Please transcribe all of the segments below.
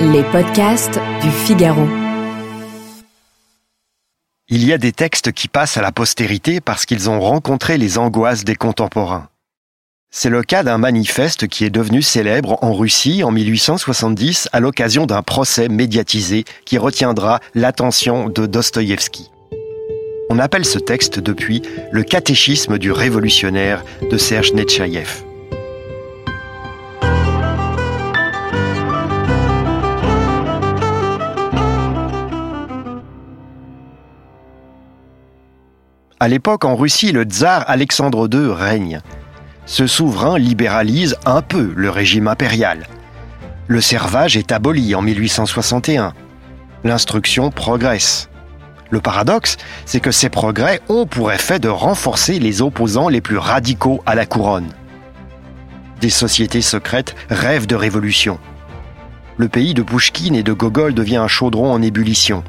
Les podcasts du Figaro. Il y a des textes qui passent à la postérité parce qu'ils ont rencontré les angoisses des contemporains. C'est le cas d'un manifeste qui est devenu célèbre en Russie en 1870 à l'occasion d'un procès médiatisé qui retiendra l'attention de Dostoïevski. On appelle ce texte depuis le catéchisme du révolutionnaire de Serge Netchaïev. À l'époque, en Russie, le tsar Alexandre II règne. Ce souverain libéralise un peu le régime impérial. Le servage est aboli en 1861. L'instruction progresse. Le paradoxe, c'est que ces progrès ont pour effet de renforcer les opposants les plus radicaux à la couronne. Des sociétés secrètes rêvent de révolution. Le pays de Pouchkine et de Gogol devient un chaudron en ébullition.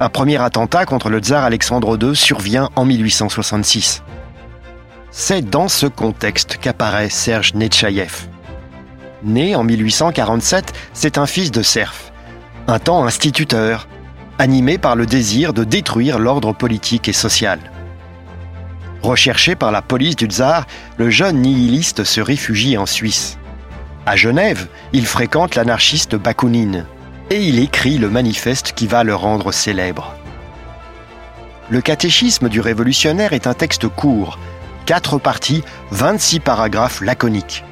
Un premier attentat contre le tsar Alexandre II survient en 1866. C'est dans ce contexte qu'apparaît Serge Netchaïev. Né en 1847, c'est un fils de serf, un temps instituteur, animé par le désir de détruire l'ordre politique et social. Recherché par la police du tsar, le jeune nihiliste se réfugie en Suisse. À Genève, il fréquente l'anarchiste Bakounine, et il écrit le manifeste qui va le rendre célèbre. Le catéchisme du révolutionnaire est un texte court, quatre parties, 26 paragraphes laconiques.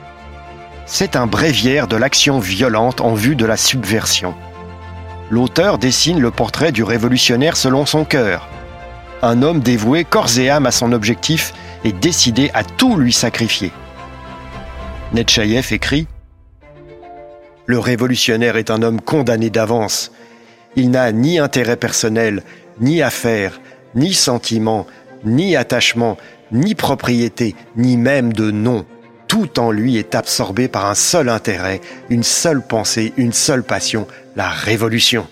C'est un bréviaire de l'action violente en vue de la subversion. L'auteur dessine le portrait du révolutionnaire selon son cœur. Un homme dévoué corps et âme à son objectif et décidé à tout lui sacrifier. Netchaïev écrit le révolutionnaire est un homme condamné d'avance. Il n'a ni intérêt personnel, ni affaires, ni sentiment, ni attachement, ni propriété, ni même de nom. Tout en lui est absorbé par un seul intérêt, une seule pensée, une seule passion, la révolution.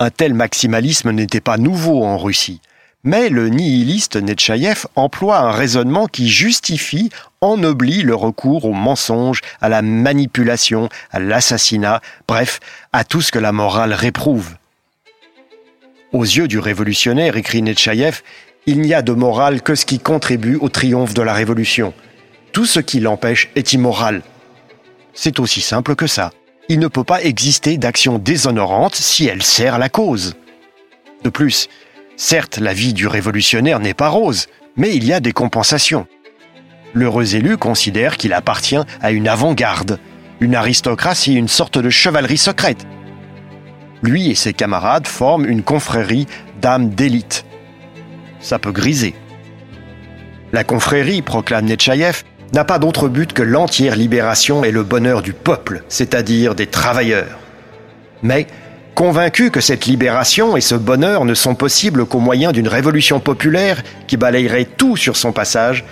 Un tel maximalisme n'était pas nouveau en Russie. Mais le nihiliste Netchaïev emploie un raisonnement qui justifie, ennoblit le recours au mensonge, à la manipulation, à l'assassinat, bref, à tout ce que la morale réprouve. Aux yeux du révolutionnaire, écrit Netchaïev, il n'y a de morale que ce qui contribue au triomphe de la révolution. Tout ce qui l'empêche est immoral. C'est aussi simple que ça. Il ne peut pas exister d'action déshonorante si elle sert la cause. De plus, Certes, la vie du révolutionnaire n'est pas rose, mais il y a des compensations. L'heureux élu considère qu'il appartient à une avant-garde, une aristocratie, une sorte de chevalerie secrète. Lui et ses camarades forment une confrérie d'âmes d'élite. Ça peut griser. La confrérie, proclame Netchaïev, n'a pas d'autre but que l'entière libération et le bonheur du peuple, c'est-à-dire des travailleurs. Mais Convaincu que cette libération et ce bonheur ne sont possibles qu'au moyen d'une révolution populaire qui balayerait tout sur son passage,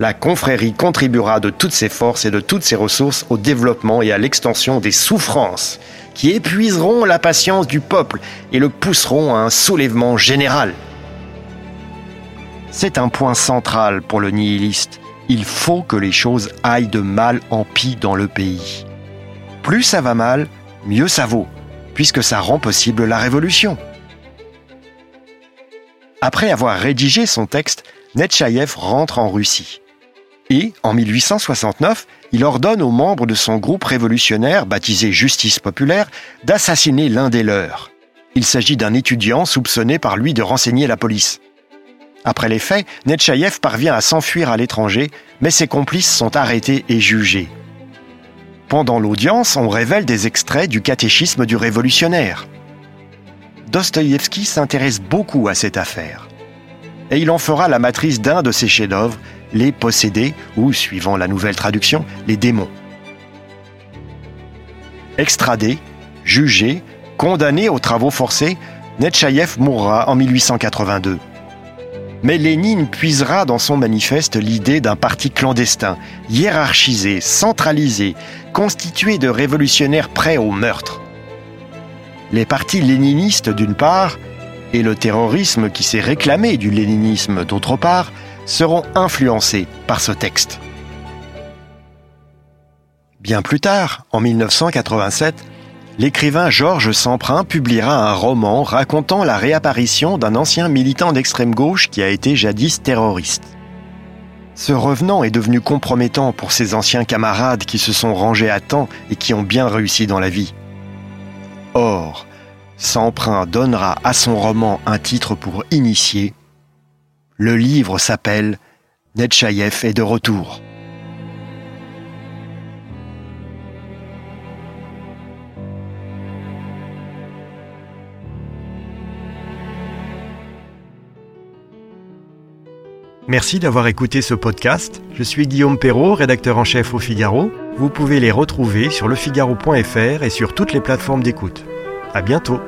la confrérie contribuera de toutes ses forces et de toutes ses ressources au développement et à l'extension des souffrances qui épuiseront la patience du peuple et le pousseront à un soulèvement général. C'est un point central pour le nihiliste. Il faut que les choses aillent de mal en pis dans le pays. Plus ça va mal, mieux ça vaut puisque ça rend possible la révolution. Après avoir rédigé son texte, Netchaïev rentre en Russie. Et, en 1869, il ordonne aux membres de son groupe révolutionnaire, baptisé Justice populaire, d'assassiner l'un des leurs. Il s'agit d'un étudiant soupçonné par lui de renseigner la police. Après les faits, Netchaïev parvient à s'enfuir à l'étranger, mais ses complices sont arrêtés et jugés. Pendant l'audience, on révèle des extraits du catéchisme du révolutionnaire. Dostoïevski s'intéresse beaucoup à cette affaire. Et il en fera la matrice d'un de ses chefs-d'œuvre, Les Possédés, ou, suivant la nouvelle traduction, Les démons. Extradé, jugé, condamné aux travaux forcés, Netchaïev mourra en 1882. Mais Lénine puisera dans son manifeste l'idée d'un parti clandestin, hiérarchisé, centralisé, constitué de révolutionnaires prêts au meurtre. Les partis léninistes d'une part, et le terrorisme qui s'est réclamé du léninisme d'autre part, seront influencés par ce texte. Bien plus tard, en 1987, l'écrivain Georges Semprin publiera un roman racontant la réapparition d'un ancien militant d'extrême gauche qui a été jadis terroriste. Ce revenant est devenu compromettant pour ses anciens camarades qui se sont rangés à temps et qui ont bien réussi dans la vie. Or, Semprin donnera à son roman un titre pour initier. Le livre s'appelle Netchaïev est de retour. Merci d'avoir écouté ce podcast. Je suis Guillaume Perrault, rédacteur en chef au Figaro. Vous pouvez les retrouver sur lefigaro.fr et sur toutes les plateformes d'écoute. À bientôt.